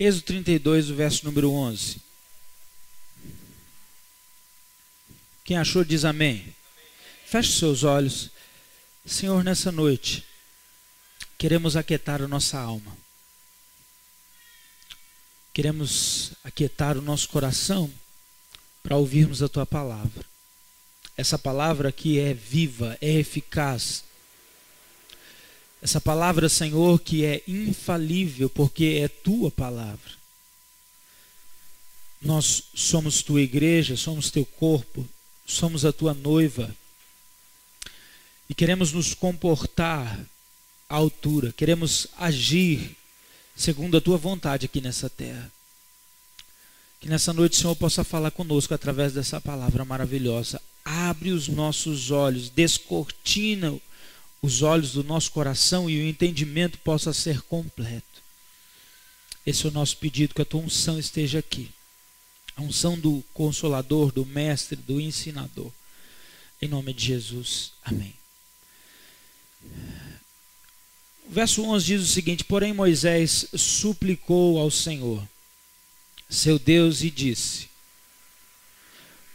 Êxodo 32, o verso número 11. Quem achou diz amém. Feche seus olhos. Senhor, nessa noite, queremos aquietar a nossa alma. Queremos aquietar o nosso coração para ouvirmos a tua palavra. Essa palavra que é viva, é eficaz. Essa palavra, Senhor, que é infalível, porque é tua palavra. Nós somos tua igreja, somos teu corpo, somos a tua noiva. E queremos nos comportar à altura, queremos agir segundo a tua vontade aqui nessa terra. Que nessa noite o Senhor possa falar conosco através dessa palavra maravilhosa. Abre os nossos olhos, descortina os olhos do nosso coração e o entendimento possa ser completo. Esse é o nosso pedido, que a tua unção esteja aqui. A unção do consolador, do mestre, do ensinador. Em nome de Jesus. Amém. O verso 11 diz o seguinte: Porém, Moisés suplicou ao Senhor seu Deus e disse: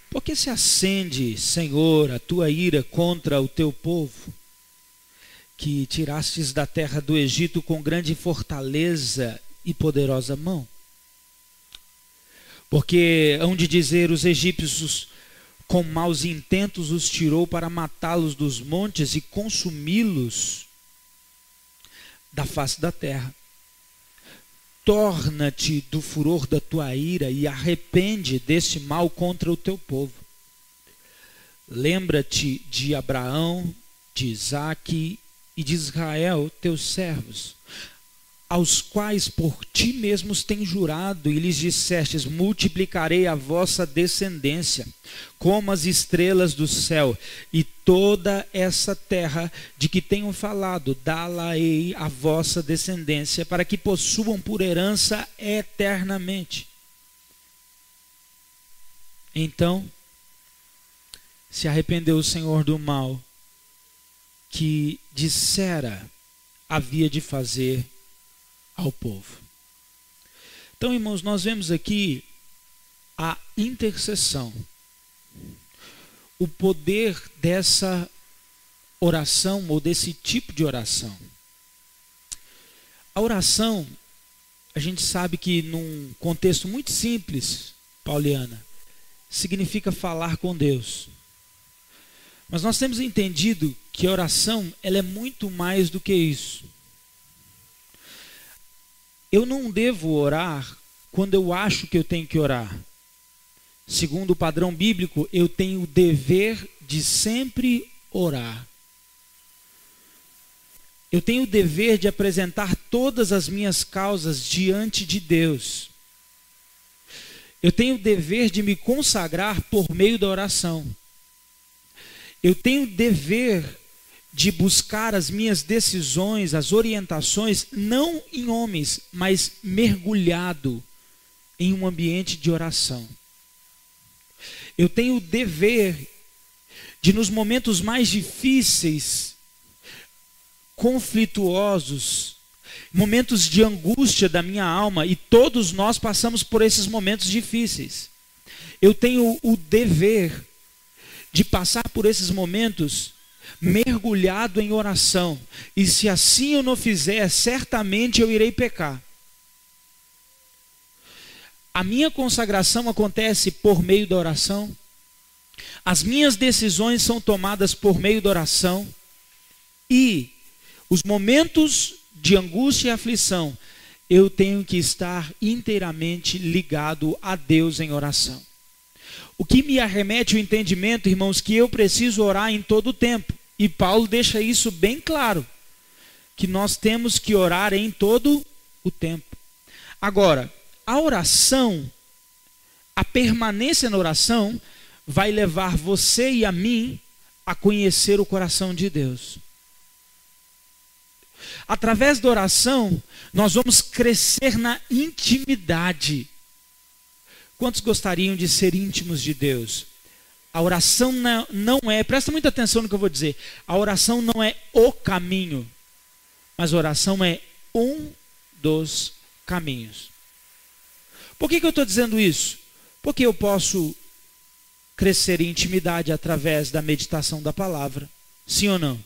Por que se acende, Senhor, a tua ira contra o teu povo, que tirastes da terra do Egito com grande fortaleza e poderosa mão? Porque hão de dizer os egípcios, com maus intentos os tirou para matá-los dos montes e consumi-los da face da terra torna-te do furor da tua ira e arrepende desse mal contra o teu povo. Lembra-te de Abraão, de Isaque e de Israel, teus servos, aos quais por ti mesmos tens jurado, e lhes dissestes: multiplicarei a vossa descendência, como as estrelas do céu, e toda essa terra de que tenho falado, dá-la-ei a vossa descendência, para que possuam por herança eternamente. Então se arrependeu o Senhor do mal que dissera havia de fazer ao povo. Então, irmãos, nós vemos aqui a intercessão, o poder dessa oração ou desse tipo de oração. A oração, a gente sabe que num contexto muito simples, Pauliana, significa falar com Deus. Mas nós temos entendido que a oração, ela é muito mais do que isso. Eu não devo orar quando eu acho que eu tenho que orar. Segundo o padrão bíblico, eu tenho o dever de sempre orar. Eu tenho o dever de apresentar todas as minhas causas diante de Deus. Eu tenho o dever de me consagrar por meio da oração. Eu tenho o dever de buscar as minhas decisões, as orientações, não em homens, mas mergulhado em um ambiente de oração. Eu tenho o dever de, nos momentos mais difíceis, conflituosos, momentos de angústia da minha alma, e todos nós passamos por esses momentos difíceis. Eu tenho o dever de passar por esses momentos mergulhado em oração. E se assim eu não fizer, certamente eu irei pecar. A minha consagração acontece por meio da oração. As minhas decisões são tomadas por meio da oração. E os momentos de angústia e aflição, eu tenho que estar inteiramente ligado a Deus em oração. O que me arremete o entendimento, irmãos, que eu preciso orar em todo o tempo. E Paulo deixa isso bem claro, que nós temos que orar em todo o tempo. Agora, a oração, a permanência na oração, vai levar você e a mim a conhecer o coração de Deus. Através da oração, nós vamos crescer na intimidade. Quantos gostariam de ser íntimos de Deus? A oração não é, presta muita atenção no que eu vou dizer. A oração não é o caminho, mas a oração é um dos caminhos. Por que, que eu estou dizendo isso? Porque eu posso crescer em intimidade através da meditação da palavra. Sim ou não?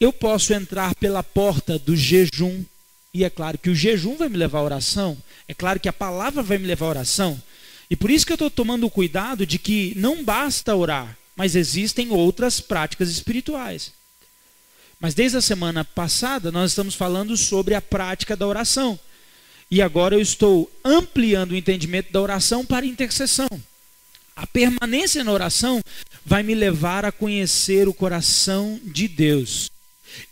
Eu posso entrar pela porta do jejum, e é claro que o jejum vai me levar à oração, é claro que a palavra vai me levar à oração, e por isso que eu estou tomando o cuidado de que não basta orar, mas existem outras práticas espirituais. Mas desde a semana passada nós estamos falando sobre a prática da oração. E agora eu estou ampliando o entendimento da oração para intercessão. A permanência na oração vai me levar a conhecer o coração de Deus.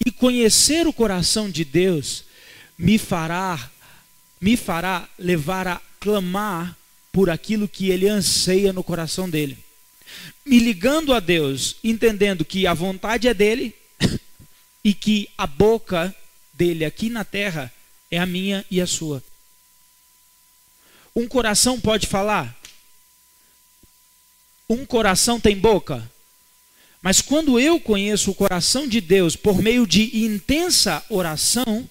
E conhecer o coração de Deus me fará me fará levar a clamar por aquilo que ele anseia no coração dele. Me ligando a Deus, entendendo que a vontade é dele e que a boca dele aqui na terra é a minha e a sua. Um coração pode falar? Um coração tem boca? Mas quando eu conheço o coração de Deus por meio de intensa oração,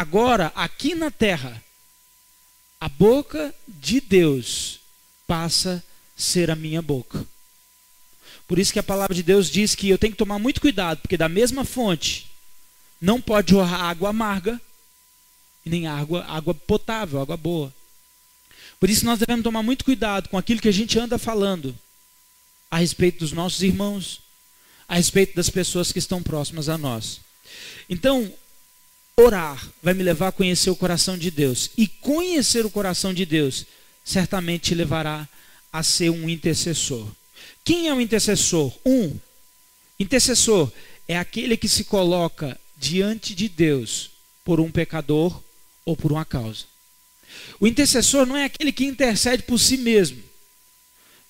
agora aqui na terra, a boca de Deus passa a ser a minha boca. Por isso que a palavra de Deus diz que eu tenho que tomar muito cuidado, porque da mesma fonte não pode jorrar água amarga e nem água, água potável, água boa. Por isso nós devemos tomar muito cuidado com aquilo que a gente anda falando a respeito dos nossos irmãos, a respeito das pessoas que estão próximas a nós. Então, orar vai me levar a conhecer o coração de Deus. E conhecer o coração de Deus certamente te levará a ser um intercessor. Quem é o intercessor? Um. Intercessor é aquele que se coloca diante de Deus por um pecador ou por uma causa. O intercessor não é aquele que intercede por si mesmo,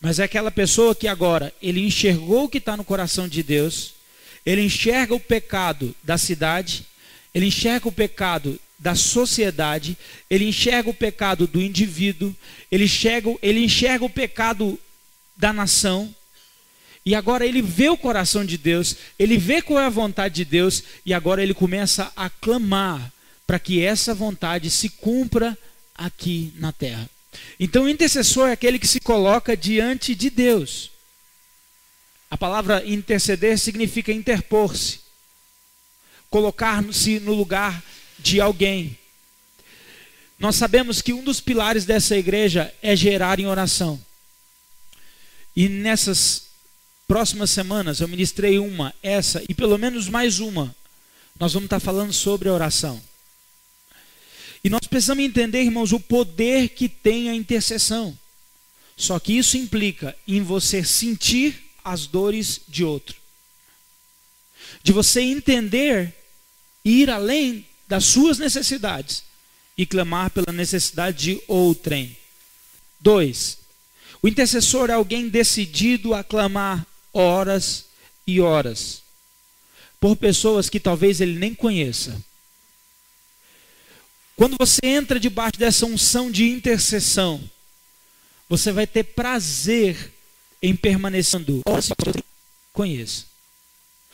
mas é aquela pessoa que agora ele enxergou o que está no coração de Deus, ele enxerga o pecado da cidade, ele enxerga o pecado da sociedade, ele enxerga o pecado do indivíduo, ele enxerga, ele enxerga o pecado da nação, e agora ele vê o coração de Deus, ele vê qual é a vontade de Deus, e agora ele começa a clamar para que essa vontade se cumpra aqui na terra. Então, o intercessor é aquele que se coloca diante de Deus. A palavra interceder significa interpor-se, colocar-se no lugar de alguém. Nós sabemos que um dos pilares dessa igreja é gerar em oração. E nessas Próximas semanas eu ministrei uma, essa e pelo menos mais uma. Nós vamos estar falando sobre a oração. E nós precisamos entender, irmãos, o poder que tem a intercessão. Só que isso implica em você sentir as dores de outro. De você entender ir além das suas necessidades e clamar pela necessidade de outrem. Dois, o intercessor é alguém decidido a clamar horas e horas por pessoas que talvez ele nem conheça. Quando você entra debaixo dessa unção de intercessão, você vai ter prazer em permanecendo. Horas conheça.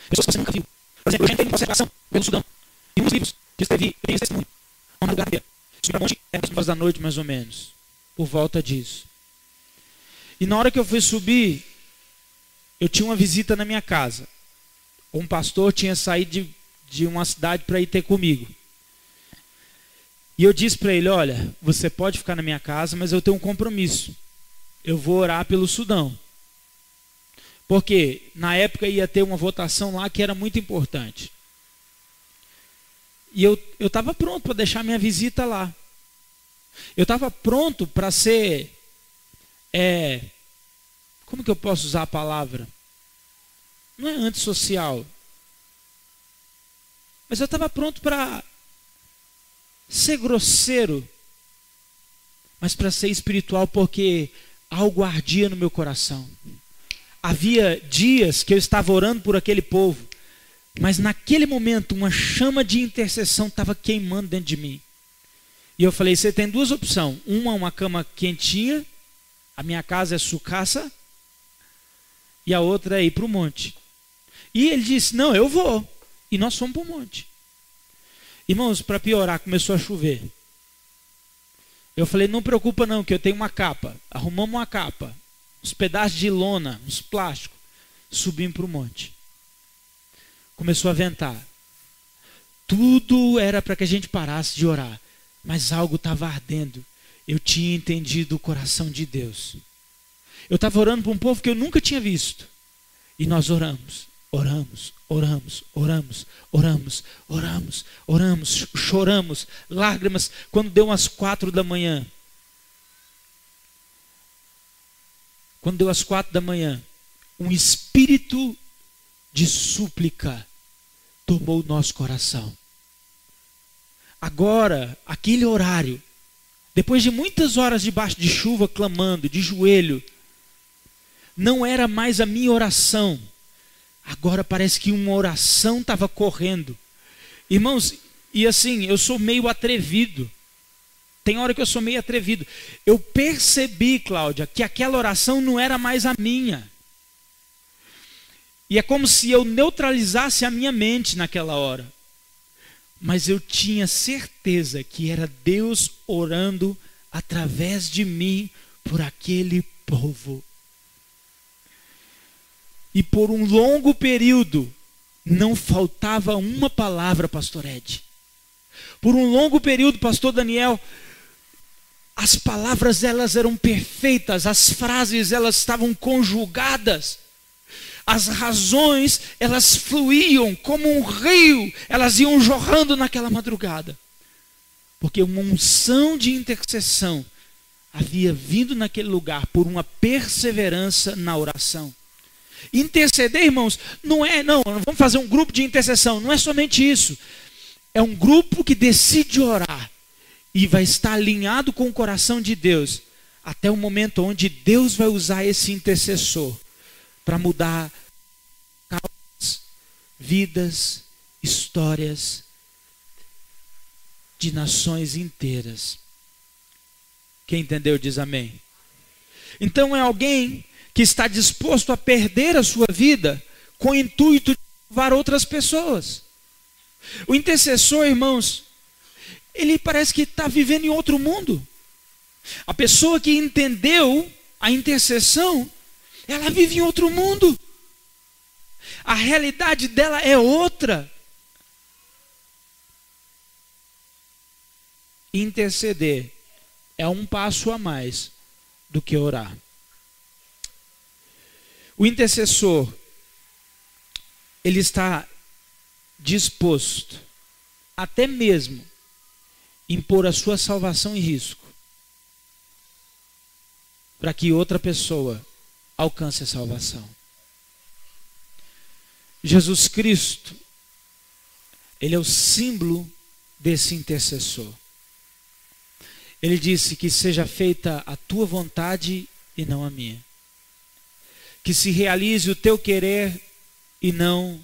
Pessoas que você nunca viu. Por exemplo, eu já entrei em concentração pelo Sudão. E uns livros que escrevi, eu tenho esse testemunho. Uma madrugada. Subi a monte, era da noite mais ou menos. Por volta disso. E na hora que eu fui subir, eu tinha uma visita na minha casa. Um pastor tinha saído de, de uma cidade para ir ter comigo. E eu disse para ele: Olha, você pode ficar na minha casa, mas eu tenho um compromisso. Eu vou orar pelo Sudão. Porque na época ia ter uma votação lá que era muito importante. E eu estava pronto para deixar minha visita lá. Eu estava pronto para ser é, como que eu posso usar a palavra? Não é antissocial. Mas eu estava pronto para ser grosseiro, mas para ser espiritual, porque algo ardia no meu coração. Havia dias que eu estava orando por aquele povo, mas naquele momento uma chama de intercessão estava queimando dentro de mim. E eu falei: você tem duas opções. Uma, uma cama quentinha, a minha casa é sucaça, e a outra é ir para o monte. E ele disse: Não, eu vou. E nós fomos para o monte. Irmãos, para piorar, começou a chover. Eu falei, não preocupa não, que eu tenho uma capa. Arrumamos uma capa, uns pedaços de lona, uns plásticos. Subimos para o monte. Começou a ventar. Tudo era para que a gente parasse de orar, mas algo estava ardendo. Eu tinha entendido o coração de Deus. Eu estava orando para um povo que eu nunca tinha visto. E nós oramos, oramos, oramos, oramos, oramos, oramos, oramos, choramos, lágrimas. Quando deu umas quatro da manhã, quando deu as quatro da manhã, um espírito de súplica tomou o nosso coração. Agora, aquele horário, depois de muitas horas debaixo de chuva, clamando, de joelho, não era mais a minha oração. Agora parece que uma oração estava correndo. Irmãos, e assim, eu sou meio atrevido. Tem hora que eu sou meio atrevido. Eu percebi, Cláudia, que aquela oração não era mais a minha. E é como se eu neutralizasse a minha mente naquela hora. Mas eu tinha certeza que era Deus orando através de mim por aquele povo. E por um longo período, não faltava uma palavra, pastor Ed. Por um longo período, pastor Daniel, as palavras elas eram perfeitas, as frases elas estavam conjugadas. As razões, elas fluíam como um rio, elas iam jorrando naquela madrugada. Porque uma unção de intercessão havia vindo naquele lugar por uma perseverança na oração. Interceder, irmãos, não é, não, vamos fazer um grupo de intercessão, não é somente isso. É um grupo que decide orar e vai estar alinhado com o coração de Deus até o momento onde Deus vai usar esse intercessor para mudar causas, vidas, histórias de nações inteiras. Quem entendeu diz amém. Então é alguém que está disposto a perder a sua vida com o intuito de salvar outras pessoas. O intercessor, irmãos, ele parece que está vivendo em outro mundo. A pessoa que entendeu a intercessão, ela vive em outro mundo. A realidade dela é outra. Interceder é um passo a mais do que orar. O intercessor, ele está disposto, até mesmo, impor a sua salvação em risco, para que outra pessoa alcance a salvação. Jesus Cristo, ele é o símbolo desse intercessor. Ele disse que seja feita a tua vontade e não a minha que se realize o teu querer e não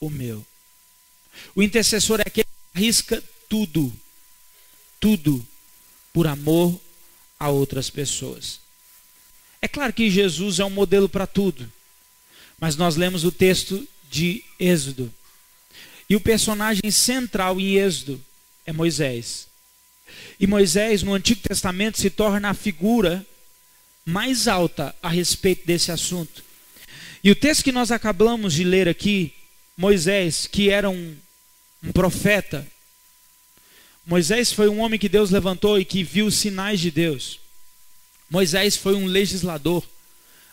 o meu. O intercessor é aquele que arrisca tudo, tudo, por amor a outras pessoas. É claro que Jesus é um modelo para tudo, mas nós lemos o texto de Êxodo. E o personagem central em Êxodo é Moisés. E Moisés, no Antigo Testamento, se torna a figura mais alta a respeito desse assunto. E o texto que nós acabamos de ler aqui, Moisés, que era um, um profeta, Moisés foi um homem que Deus levantou e que viu os sinais de Deus. Moisés foi um legislador,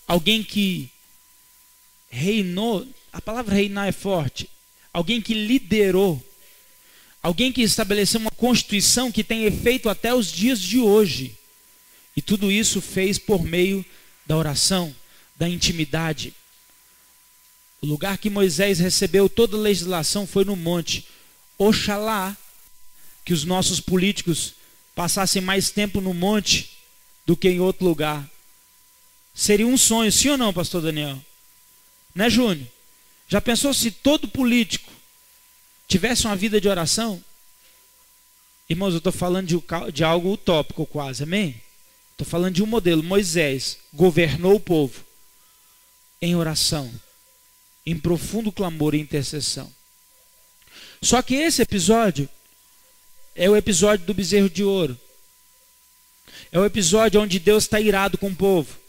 alguém que reinou, a palavra reinar é forte, alguém que liderou, alguém que estabeleceu uma constituição que tem efeito até os dias de hoje. E tudo isso fez por meio da oração, da intimidade. O lugar que Moisés recebeu toda a legislação foi no monte. Oxalá que os nossos políticos passassem mais tempo no monte do que em outro lugar. Seria um sonho, sim ou não, pastor Daniel? Né, Júnior? Já pensou se todo político tivesse uma vida de oração? Irmãos, eu estou falando de, de algo utópico quase, amém? Estou falando de um modelo. Moisés governou o povo em oração, em profundo clamor e intercessão. Só que esse episódio é o episódio do bezerro de ouro. É o episódio onde Deus está irado com o povo.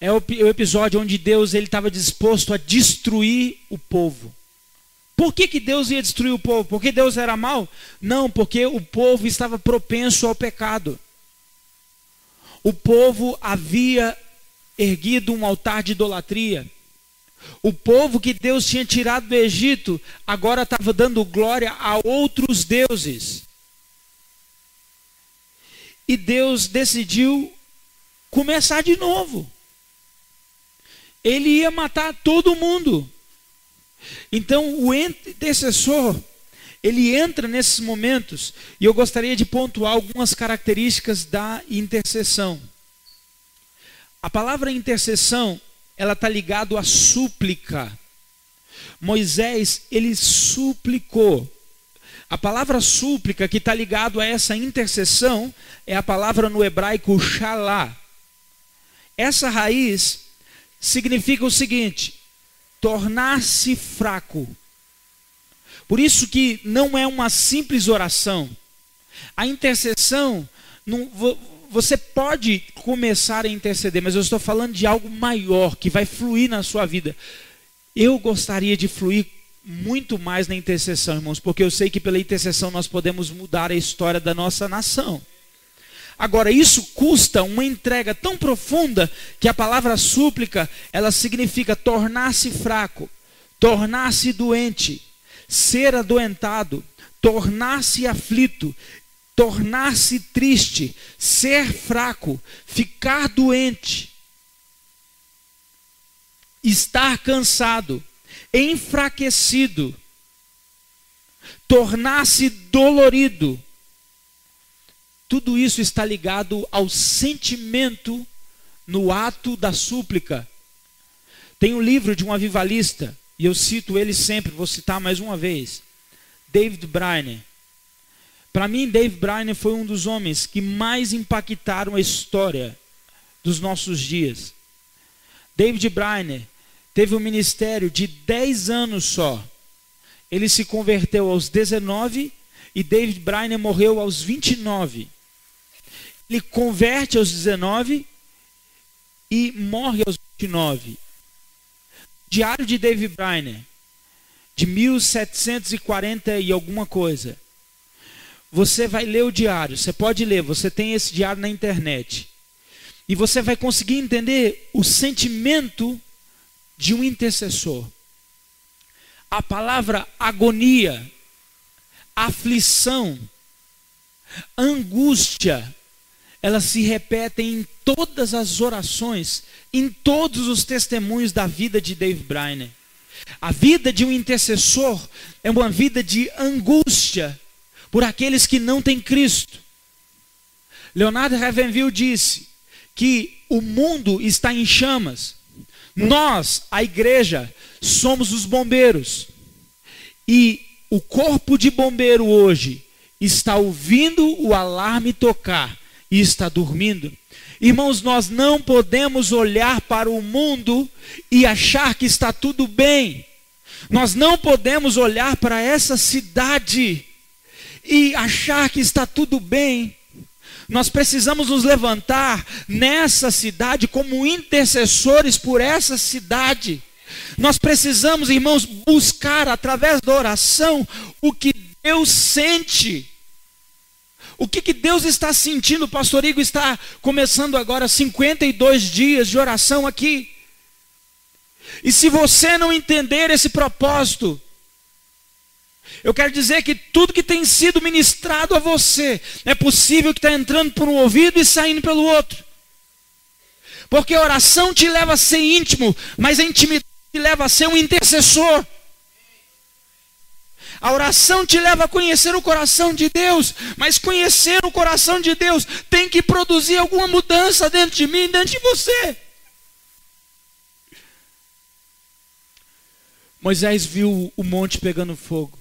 É o, o episódio onde Deus ele estava disposto a destruir o povo. Por que, que Deus ia destruir o povo? Porque Deus era mau? Não, porque o povo estava propenso ao pecado. O povo havia erguido um altar de idolatria. O povo que Deus tinha tirado do Egito agora estava dando glória a outros deuses. E Deus decidiu começar de novo. Ele ia matar todo mundo. Então, o intercessor, ele entra nesses momentos, e eu gostaria de pontuar algumas características da intercessão. A palavra intercessão, ela está ligado à súplica. Moisés, ele suplicou. A palavra súplica que está ligado a essa intercessão é a palavra no hebraico shalá. Essa raiz significa o seguinte: tornar-se fraco. Por isso que não é uma simples oração. A intercessão, não, você pode começar a interceder, mas eu estou falando de algo maior que vai fluir na sua vida. Eu gostaria de fluir muito mais na intercessão, irmãos, porque eu sei que pela intercessão nós podemos mudar a história da nossa nação. Agora, isso custa uma entrega tão profunda que a palavra súplica, ela significa tornar-se fraco, tornar-se doente, ser adoentado, tornar-se aflito, tornar-se triste, ser fraco, ficar doente, estar cansado, enfraquecido, tornar-se dolorido. Tudo isso está ligado ao sentimento no ato da súplica. Tem um livro de um avivalista, e eu cito ele sempre, vou citar mais uma vez. David Briner. Para mim, David Briner foi um dos homens que mais impactaram a história dos nossos dias. David Briner teve um ministério de 10 anos só. Ele se converteu aos 19 e David Briner morreu aos 29. Ele converte aos 19 e morre aos 29. Diário de David Briner, de 1740 e alguma coisa. Você vai ler o diário, você pode ler, você tem esse diário na internet. E você vai conseguir entender o sentimento de um intercessor. A palavra agonia, aflição, angústia, elas se repetem em todas as orações, em todos os testemunhos da vida de Dave Briner. A vida de um intercessor é uma vida de angústia por aqueles que não têm Cristo. Leonardo Ravenville disse que o mundo está em chamas, nós, a igreja, somos os bombeiros. E o corpo de bombeiro hoje está ouvindo o alarme tocar e está dormindo. Irmãos, nós não podemos olhar para o mundo e achar que está tudo bem. Nós não podemos olhar para essa cidade e achar que está tudo bem. Nós precisamos nos levantar nessa cidade como intercessores por essa cidade. Nós precisamos, irmãos, buscar através da oração o que Deus sente. O que, que Deus está sentindo? O pastor Igor está começando agora 52 dias de oração aqui. E se você não entender esse propósito, eu quero dizer que tudo que tem sido ministrado a você é possível que está entrando por um ouvido e saindo pelo outro. Porque a oração te leva a ser íntimo, mas a intimidade te leva a ser um intercessor. A oração te leva a conhecer o coração de Deus, mas conhecer o coração de Deus tem que produzir alguma mudança dentro de mim, dentro de você. Moisés viu o monte pegando fogo.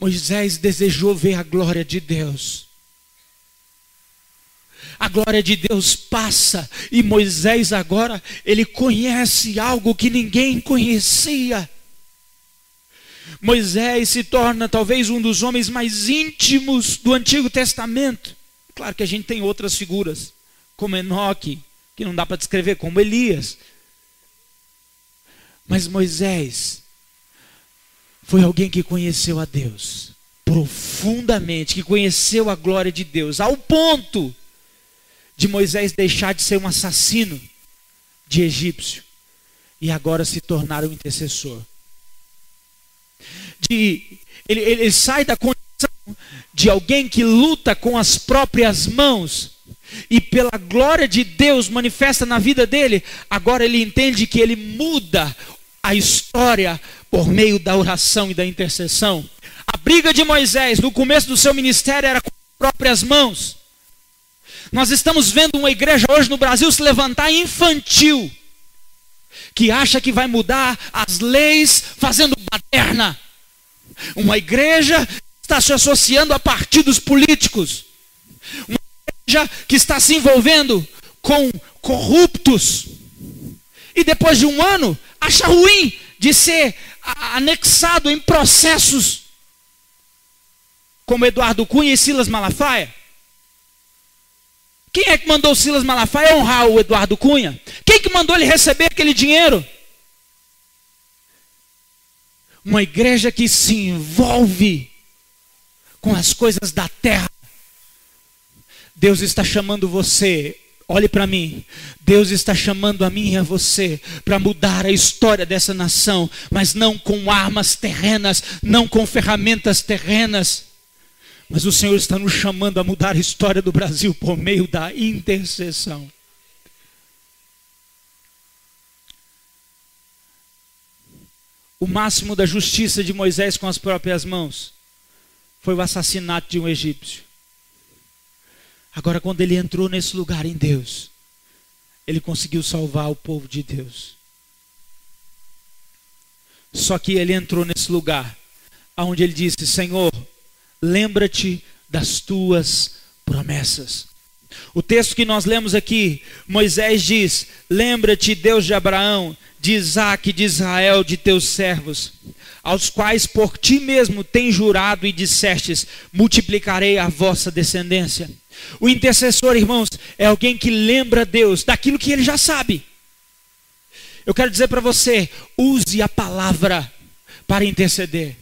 Moisés desejou ver a glória de Deus. A glória de Deus passa e Moisés agora ele conhece algo que ninguém conhecia. Moisés se torna talvez um dos homens mais íntimos do Antigo Testamento. Claro que a gente tem outras figuras, como Enoque, que não dá para descrever, como Elias. Mas Moisés foi alguém que conheceu a Deus profundamente, que conheceu a glória de Deus, ao ponto de Moisés deixar de ser um assassino de egípcio e agora se tornar um intercessor. De, ele, ele sai da condição de alguém que luta com as próprias mãos e pela glória de Deus manifesta na vida dele, agora ele entende que ele muda a história por meio da oração e da intercessão. A briga de Moisés no começo do seu ministério era com as próprias mãos. Nós estamos vendo uma igreja hoje no Brasil se levantar infantil, que acha que vai mudar as leis fazendo baderna. Uma igreja está se associando a partidos políticos. Uma igreja que está se envolvendo com corruptos. E depois de um ano, acha ruim de ser anexado em processos como Eduardo Cunha e Silas Malafaia? Quem é que mandou Silas Malafaia honrar o Eduardo Cunha? Quem que mandou ele receber aquele dinheiro? Uma igreja que se envolve com as coisas da terra. Deus está chamando você Olhe para mim. Deus está chamando a mim e a você para mudar a história dessa nação, mas não com armas terrenas, não com ferramentas terrenas. Mas o Senhor está nos chamando a mudar a história do Brasil por meio da intercessão. O máximo da justiça de Moisés com as próprias mãos foi o assassinato de um egípcio. Agora, quando ele entrou nesse lugar em Deus, ele conseguiu salvar o povo de Deus. Só que ele entrou nesse lugar, onde ele disse: Senhor, lembra-te das tuas promessas. O texto que nós lemos aqui, Moisés diz: Lembra-te, Deus de Abraão, de Isaac, de Israel, de teus servos, aos quais por ti mesmo tem jurado e dissestes: Multiplicarei a vossa descendência. O intercessor, irmãos, é alguém que lembra Deus daquilo que ele já sabe. Eu quero dizer para você: use a palavra para interceder.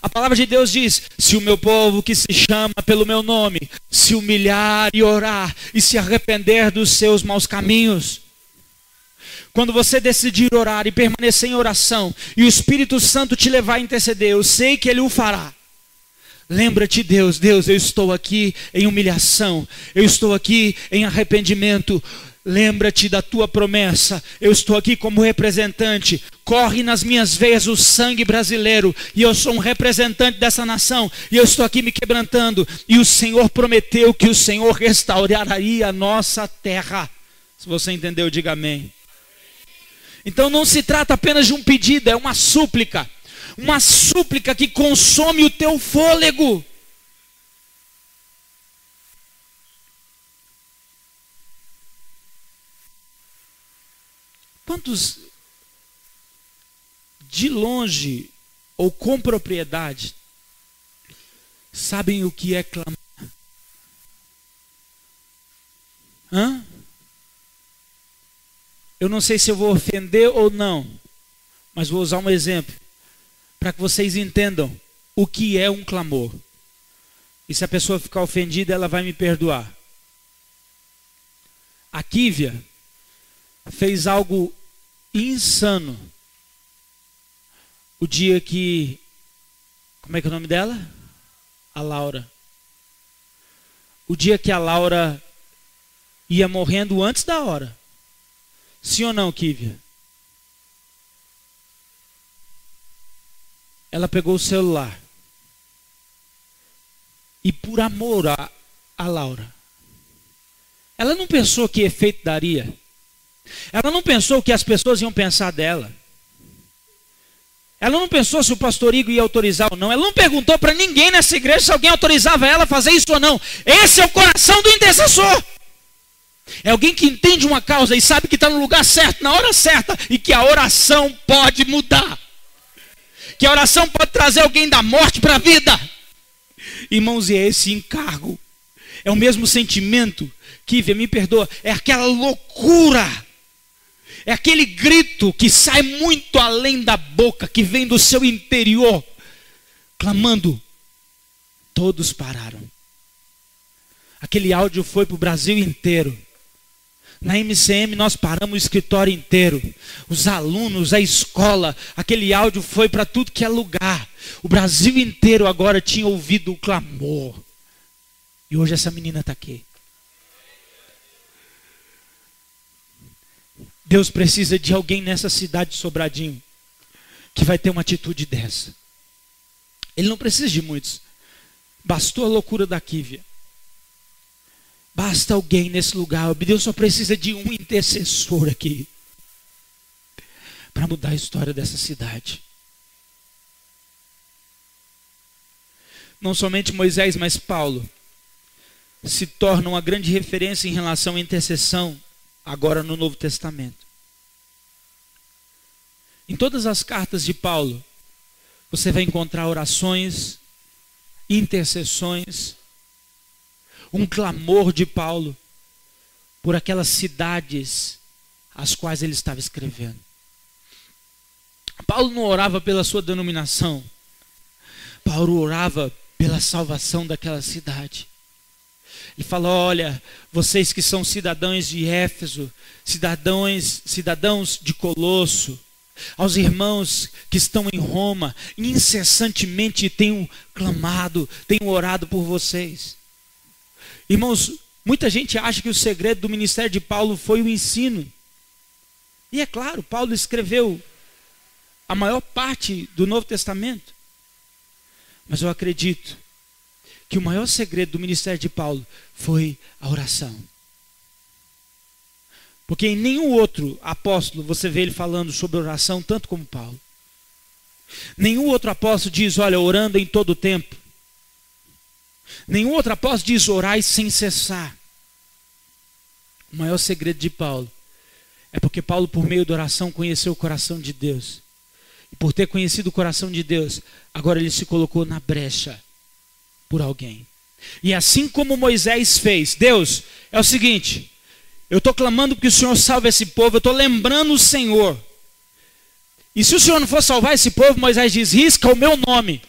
A palavra de Deus diz: se o meu povo que se chama pelo meu nome se humilhar e orar e se arrepender dos seus maus caminhos, quando você decidir orar e permanecer em oração, e o Espírito Santo te levar a interceder, eu sei que Ele o fará. Lembra-te, Deus, Deus, eu estou aqui em humilhação, eu estou aqui em arrependimento. Lembra-te da tua promessa, eu estou aqui como representante. Corre nas minhas veias o sangue brasileiro, e eu sou um representante dessa nação, e eu estou aqui me quebrantando. E o Senhor prometeu que o Senhor restauraria a nossa terra. Se você entendeu, diga amém. Então não se trata apenas de um pedido, é uma súplica uma súplica que consome o teu fôlego. Quantos de longe ou com propriedade sabem o que é clamar? Hã? Eu não sei se eu vou ofender ou não, mas vou usar um exemplo para que vocês entendam o que é um clamor. E se a pessoa ficar ofendida, ela vai me perdoar. A Kívia fez algo insano. O dia que. Como é que é o nome dela? A Laura. O dia que a Laura ia morrendo antes da hora. Sim ou não, Kívia? Ela pegou o celular e por amor a, a Laura, ela não pensou que efeito daria. Ela não pensou o que as pessoas iam pensar dela. Ela não pensou se o pastor Igor ia autorizar ou não. Ela não perguntou para ninguém nessa igreja se alguém autorizava ela a fazer isso ou não. Esse é o coração do intercessor. É alguém que entende uma causa e sabe que está no lugar certo, na hora certa, e que a oração pode mudar que a oração pode trazer alguém da morte para a vida. Irmãos, e é esse encargo, é o mesmo sentimento que, me perdoa, é aquela loucura, é aquele grito que sai muito além da boca, que vem do seu interior, clamando. Todos pararam. Aquele áudio foi para o Brasil inteiro. Na MCM nós paramos o escritório inteiro. Os alunos, a escola, aquele áudio foi para tudo que é lugar. O Brasil inteiro agora tinha ouvido o clamor. E hoje essa menina está aqui. Deus precisa de alguém nessa cidade de Sobradinho que vai ter uma atitude dessa. Ele não precisa de muitos. Bastou a loucura da Kívia. Basta alguém nesse lugar. Deus só precisa de um intercessor aqui para mudar a história dessa cidade. Não somente Moisés, mas Paulo se torna uma grande referência em relação à intercessão agora no Novo Testamento. Em todas as cartas de Paulo, você vai encontrar orações, intercessões, um clamor de Paulo por aquelas cidades às quais ele estava escrevendo. Paulo não orava pela sua denominação, Paulo orava pela salvação daquela cidade. Ele fala: olha, vocês que são cidadãos de Éfeso, cidadãos, cidadãos de Colosso, aos irmãos que estão em Roma, incessantemente tenho clamado, tenho orado por vocês. Irmãos, muita gente acha que o segredo do ministério de Paulo foi o ensino. E é claro, Paulo escreveu a maior parte do Novo Testamento. Mas eu acredito que o maior segredo do ministério de Paulo foi a oração. Porque em nenhum outro apóstolo você vê ele falando sobre oração tanto como Paulo. Nenhum outro apóstolo diz, olha, orando em todo o tempo. Nenhum outro apóstolo diz orai sem cessar. O maior segredo de Paulo é porque Paulo, por meio da oração, conheceu o coração de Deus. E por ter conhecido o coração de Deus, agora ele se colocou na brecha por alguém. E assim como Moisés fez, Deus, é o seguinte: eu estou clamando que o Senhor salve esse povo, eu estou lembrando o Senhor. E se o Senhor não for salvar esse povo, Moisés diz: risca o meu nome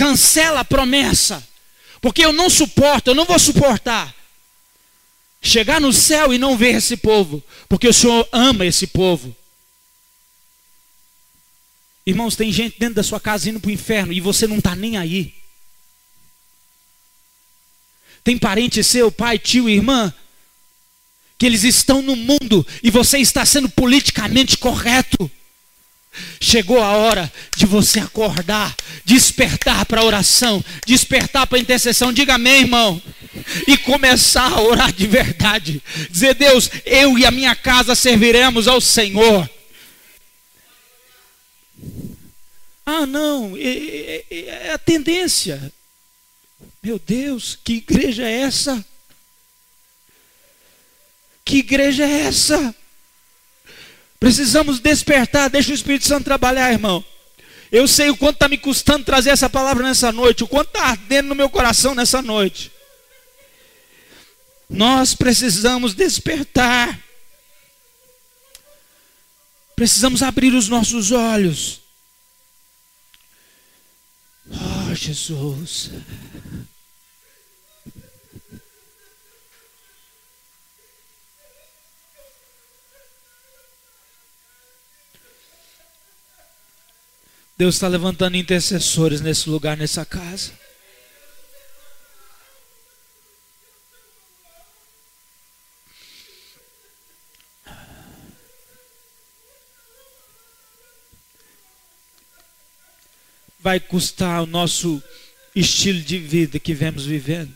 cancela a promessa, porque eu não suporto, eu não vou suportar chegar no céu e não ver esse povo, porque o Senhor ama esse povo. Irmãos, tem gente dentro da sua casa indo para o inferno e você não está nem aí. Tem parente seu, pai, tio, irmã, que eles estão no mundo e você está sendo politicamente correto. Chegou a hora de você acordar, despertar para a oração, despertar para a intercessão. Diga amém, irmão. E começar a orar de verdade. Dizer, Deus, eu e a minha casa serviremos ao Senhor. Ah, não, é, é, é, é a tendência. Meu Deus, que igreja é essa? Que igreja é essa? Precisamos despertar, deixa o Espírito Santo trabalhar, irmão. Eu sei o quanto está me custando trazer essa palavra nessa noite, o quanto está ardendo no meu coração nessa noite. Nós precisamos despertar. Precisamos abrir os nossos olhos. Oh, Jesus. Deus está levantando intercessores nesse lugar, nessa casa. Vai custar o nosso estilo de vida que vemos vivendo.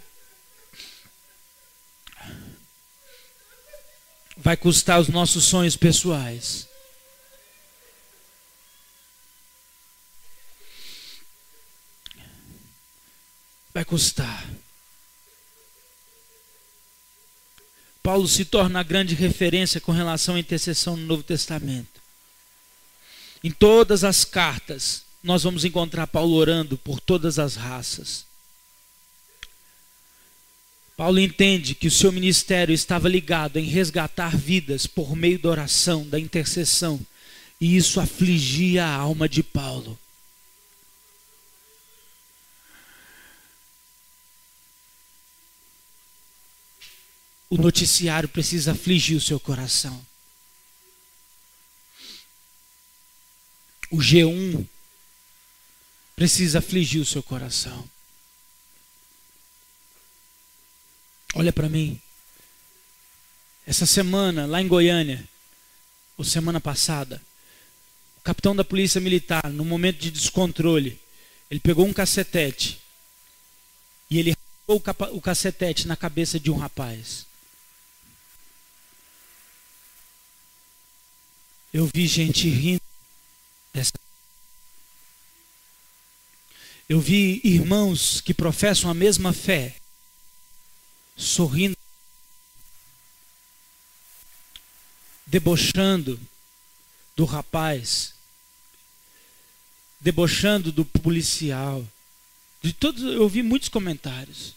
Vai custar os nossos sonhos pessoais. Vai custar. Paulo se torna a grande referência com relação à intercessão no Novo Testamento. Em todas as cartas, nós vamos encontrar Paulo orando por todas as raças. Paulo entende que o seu ministério estava ligado em resgatar vidas por meio da oração, da intercessão, e isso afligia a alma de Paulo. O noticiário precisa afligir o seu coração. O G1 precisa afligir o seu coração. Olha para mim. Essa semana, lá em Goiânia, ou semana passada, o capitão da polícia militar, no momento de descontrole, ele pegou um cacetete e ele o cacetete na cabeça de um rapaz. Eu vi gente rindo dessa. Eu vi irmãos que professam a mesma fé sorrindo, debochando do rapaz, debochando do policial. De todos, eu ouvi muitos comentários.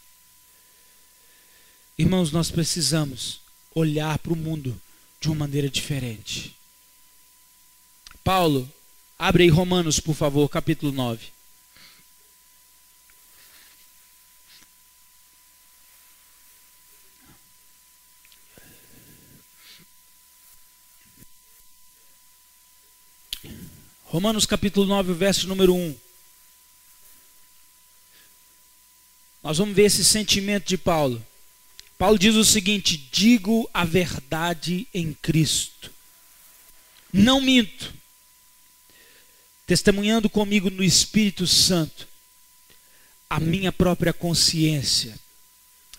Irmãos, nós precisamos olhar para o mundo de uma maneira diferente. Paulo, abre aí Romanos, por favor, capítulo 9. Romanos capítulo 9, verso número 1. Nós vamos ver esse sentimento de Paulo. Paulo diz o seguinte: digo a verdade em Cristo. Não minto. Testemunhando comigo no Espírito Santo, a minha própria consciência.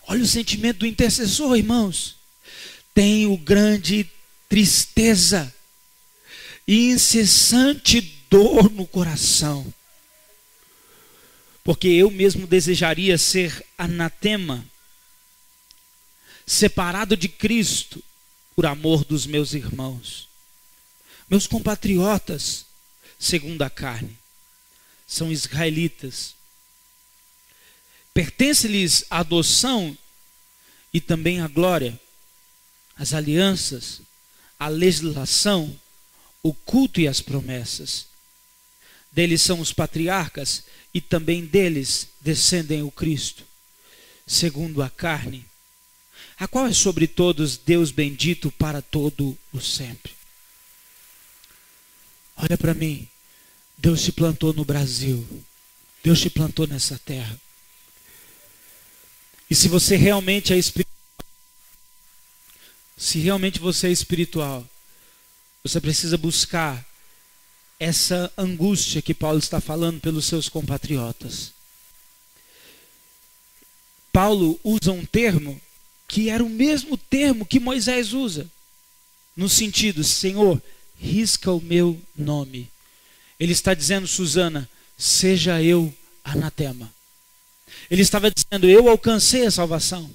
Olha o sentimento do intercessor, irmãos. Tenho grande tristeza e incessante dor no coração. Porque eu mesmo desejaria ser anatema, separado de Cristo, por amor dos meus irmãos. Meus compatriotas, segundo a carne, são israelitas. Pertence-lhes a adoção e também a glória, as alianças, a legislação o culto e as promessas. Deles são os patriarcas e também deles descendem o Cristo, segundo a carne, a qual é sobre todos Deus bendito para todo o sempre. Olha para mim, Deus te plantou no Brasil, Deus te plantou nessa terra. E se você realmente é espiritual, se realmente você é espiritual, você precisa buscar essa angústia que Paulo está falando pelos seus compatriotas. Paulo usa um termo que era o mesmo termo que Moisés usa, no sentido, Senhor, risca o meu nome. Ele está dizendo, Susana, seja eu anatema. Ele estava dizendo, eu alcancei a salvação.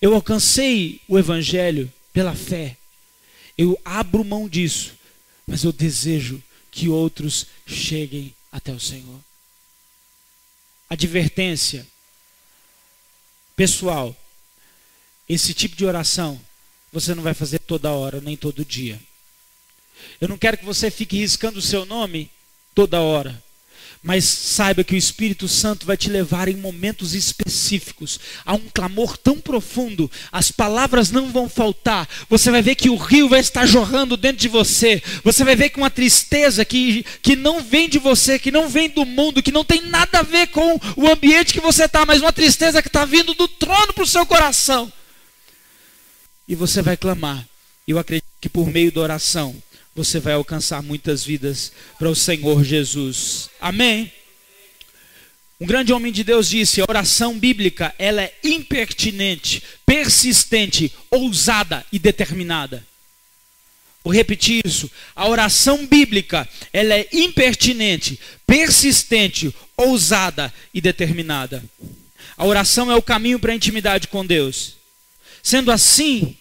Eu alcancei o evangelho pela fé. Eu abro mão disso, mas eu desejo que outros cheguem até o Senhor. Advertência pessoal: esse tipo de oração você não vai fazer toda hora, nem todo dia. Eu não quero que você fique riscando o seu nome toda hora. Mas saiba que o Espírito Santo vai te levar em momentos específicos a um clamor tão profundo, as palavras não vão faltar. Você vai ver que o rio vai estar jorrando dentro de você. Você vai ver que uma tristeza que, que não vem de você, que não vem do mundo, que não tem nada a ver com o ambiente que você está, mas uma tristeza que está vindo do trono para o seu coração. E você vai clamar. Eu acredito que por meio da oração você vai alcançar muitas vidas para o Senhor Jesus. Amém? Um grande homem de Deus disse: a oração bíblica ela é impertinente, persistente, ousada e determinada. Vou repetir isso. A oração bíblica ela é impertinente, persistente, ousada e determinada. A oração é o caminho para a intimidade com Deus. Sendo assim,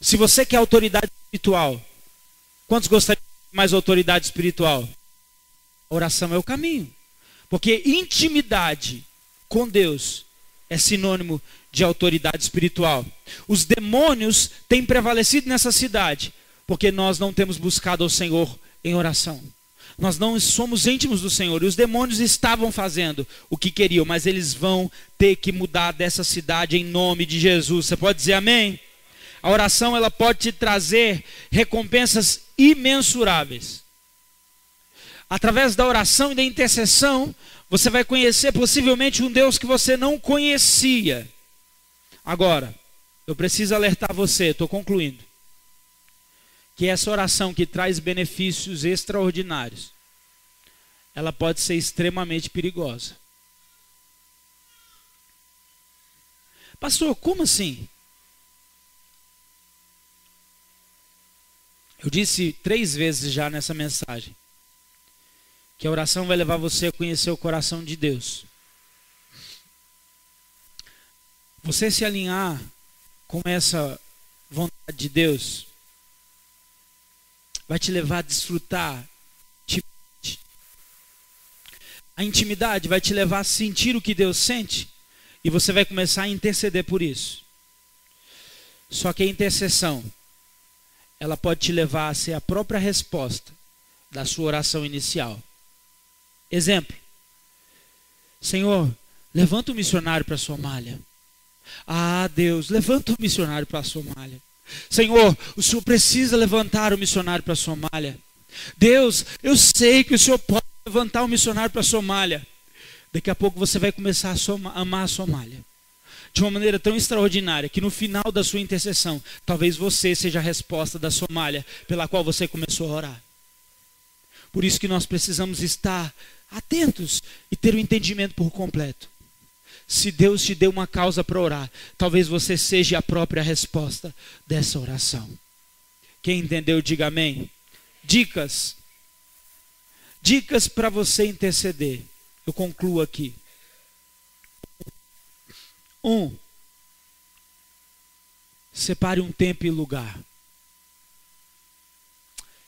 se você quer autoridade espiritual, Quantos gostariam mais autoridade espiritual? Oração é o caminho. Porque intimidade com Deus é sinônimo de autoridade espiritual. Os demônios têm prevalecido nessa cidade porque nós não temos buscado ao Senhor em oração. Nós não somos íntimos do Senhor. E os demônios estavam fazendo o que queriam, mas eles vão ter que mudar dessa cidade em nome de Jesus. Você pode dizer amém? A oração ela pode te trazer recompensas imensuráveis. Através da oração e da intercessão, você vai conhecer possivelmente um Deus que você não conhecia. Agora, eu preciso alertar você, estou concluindo, que essa oração que traz benefícios extraordinários, ela pode ser extremamente perigosa. Pastor, como assim? Eu disse três vezes já nessa mensagem que a oração vai levar você a conhecer o coração de Deus. Você se alinhar com essa vontade de Deus vai te levar a desfrutar a intimidade vai te levar a sentir o que Deus sente e você vai começar a interceder por isso. Só que a intercessão ela pode te levar a ser a própria resposta da sua oração inicial. Exemplo: Senhor, levanta um missionário para a Somália. Ah, Deus, levanta um missionário para a Somália. Senhor, o Senhor precisa levantar um missionário para a Somália. Deus, eu sei que o Senhor pode levantar um missionário para a Somália. Daqui a pouco você vai começar a amar a Somália de uma maneira tão extraordinária que no final da sua intercessão, talvez você seja a resposta da Somália pela qual você começou a orar. Por isso que nós precisamos estar atentos e ter o entendimento por completo. Se Deus te deu uma causa para orar, talvez você seja a própria resposta dessa oração. Quem entendeu, diga amém. Dicas. Dicas para você interceder. Eu concluo aqui. Um, separe um tempo e lugar.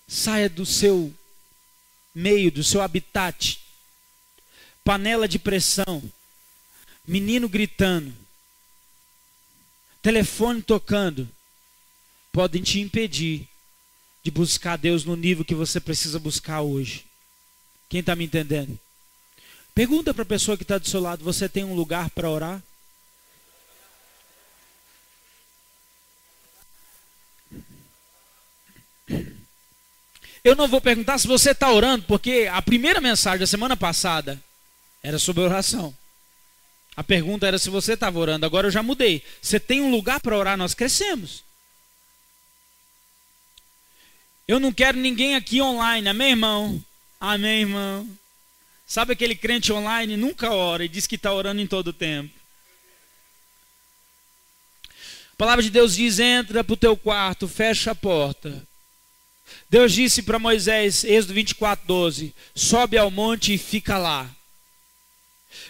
Saia do seu meio, do seu habitat panela de pressão, menino gritando, telefone tocando, podem te impedir de buscar Deus no nível que você precisa buscar hoje. Quem está me entendendo? Pergunta para a pessoa que está do seu lado: você tem um lugar para orar? Eu não vou perguntar se você está orando, porque a primeira mensagem da semana passada era sobre oração. A pergunta era se você estava orando. Agora eu já mudei. Você tem um lugar para orar? Nós crescemos. Eu não quero ninguém aqui online. Amém, irmão? Amém, irmão? Sabe aquele crente online? Nunca ora e diz que está orando em todo o tempo. A palavra de Deus diz: entra para o teu quarto, fecha a porta. Deus disse para Moisés, Êxodo 24, 12: sobe ao monte e fica lá.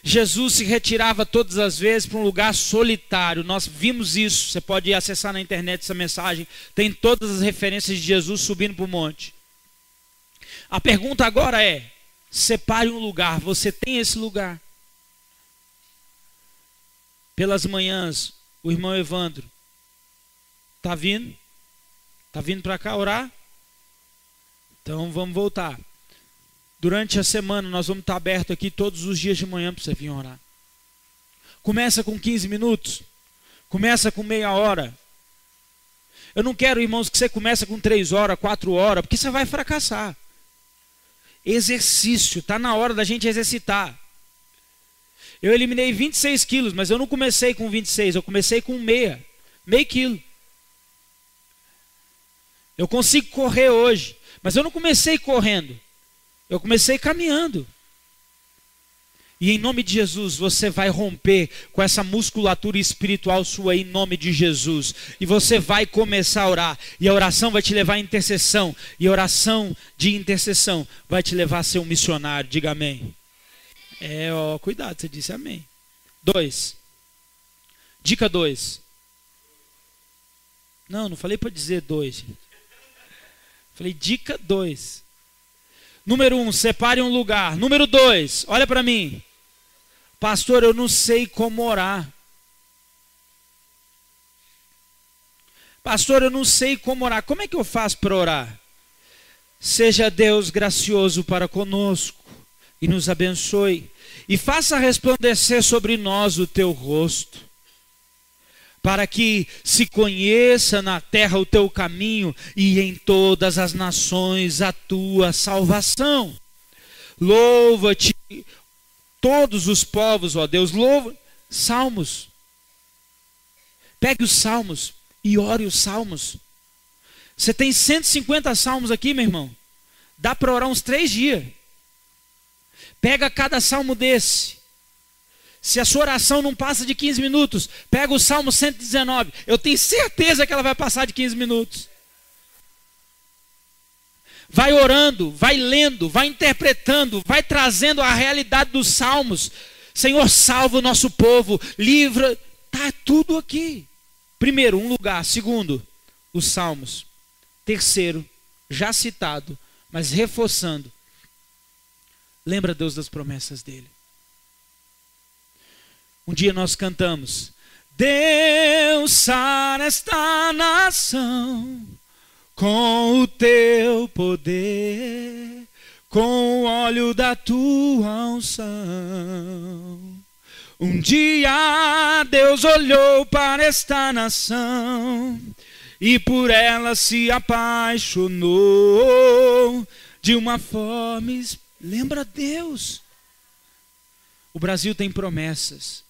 Jesus se retirava todas as vezes para um lugar solitário. Nós vimos isso. Você pode acessar na internet essa mensagem. Tem todas as referências de Jesus subindo para o monte. A pergunta agora é: separe um lugar. Você tem esse lugar? Pelas manhãs, o irmão Evandro está vindo? Está vindo para cá orar? Então vamos voltar. Durante a semana nós vamos estar aberto aqui todos os dias de manhã para você vir orar. Começa com 15 minutos. Começa com meia hora. Eu não quero, irmãos, que você comece com 3 horas, 4 horas, porque você vai fracassar. Exercício, está na hora da gente exercitar. Eu eliminei 26 quilos, mas eu não comecei com 26, eu comecei com meia, meio quilo. Eu consigo correr hoje, mas eu não comecei correndo. Eu comecei caminhando. E em nome de Jesus, você vai romper com essa musculatura espiritual sua em nome de Jesus. E você vai começar a orar. E a oração vai te levar à intercessão. E a oração de intercessão vai te levar a ser um missionário. Diga amém. É, ó, cuidado, você disse amém. Dois. Dica dois. Não, não falei para dizer dois. Falei, dica 2. Número 1, um, separe um lugar. Número 2, olha para mim. Pastor, eu não sei como orar. Pastor, eu não sei como orar. Como é que eu faço para orar? Seja Deus gracioso para conosco e nos abençoe, e faça resplandecer sobre nós o teu rosto, para que se conheça na terra o teu caminho e em todas as nações a tua salvação. Louva-te todos os povos, ó Deus, louva salmos. Pegue os salmos e ore os salmos. Você tem 150 salmos aqui, meu irmão. Dá para orar uns três dias. Pega cada salmo desse. Se a sua oração não passa de 15 minutos, pega o salmo 119. Eu tenho certeza que ela vai passar de 15 minutos. Vai orando, vai lendo, vai interpretando, vai trazendo a realidade dos salmos. Senhor, salva o nosso povo, livra. Está tudo aqui. Primeiro, um lugar. Segundo, os salmos. Terceiro, já citado, mas reforçando. Lembra Deus das promessas dele. Um dia nós cantamos: Deus sara esta nação com o teu poder, com o óleo da tua unção. Um dia Deus olhou para esta nação e por ela se apaixonou de uma forma. Lembra Deus. O Brasil tem promessas.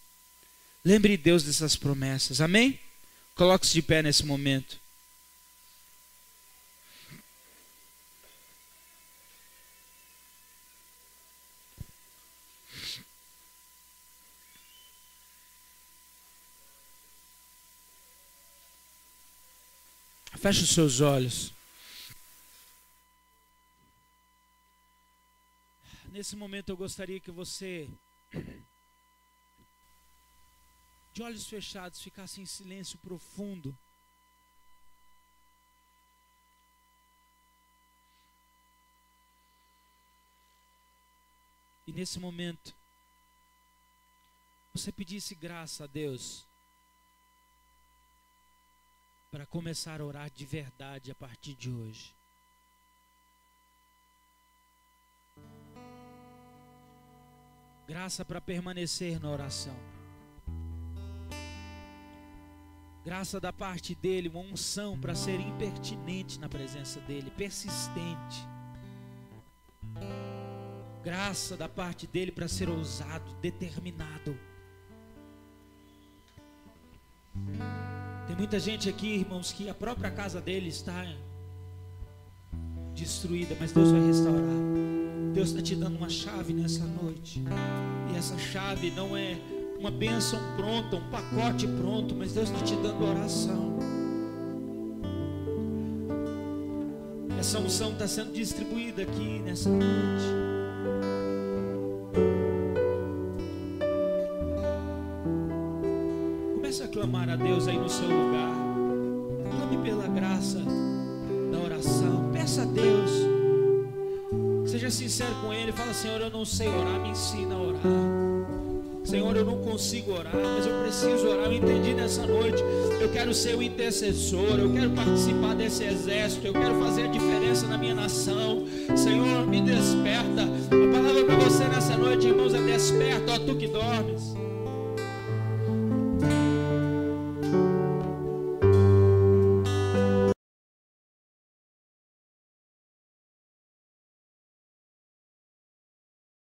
Lembre Deus dessas promessas. Amém? Coloque-se de pé nesse momento. Feche os seus olhos. Nesse momento eu gostaria que você, de olhos fechados, ficasse em silêncio profundo. E nesse momento, você pedisse graça a Deus para começar a orar de verdade a partir de hoje. Graça para permanecer na oração. Graça da parte dele, uma unção para ser impertinente na presença dele, persistente. Graça da parte dele para ser ousado, determinado. Tem muita gente aqui, irmãos, que a própria casa dele está destruída, mas Deus vai restaurar. Deus está te dando uma chave nessa noite. E essa chave não é uma bênção pronta, um pacote pronto, mas Deus está te dando oração. Essa unção está sendo distribuída aqui nessa noite. clamar a Deus aí no seu lugar. Clame pela graça da oração. Peça a Deus. Seja sincero com Ele. Fala, Senhor, eu não sei orar, me ensina a orar. Senhor, eu não consigo orar, mas eu preciso orar. Eu entendi nessa noite. Eu quero ser o intercessor. Eu quero participar desse exército. Eu quero fazer a diferença na minha nação. Senhor, me desperta. A palavra para você nessa noite, irmãos, é desperta, ó tu que dormes.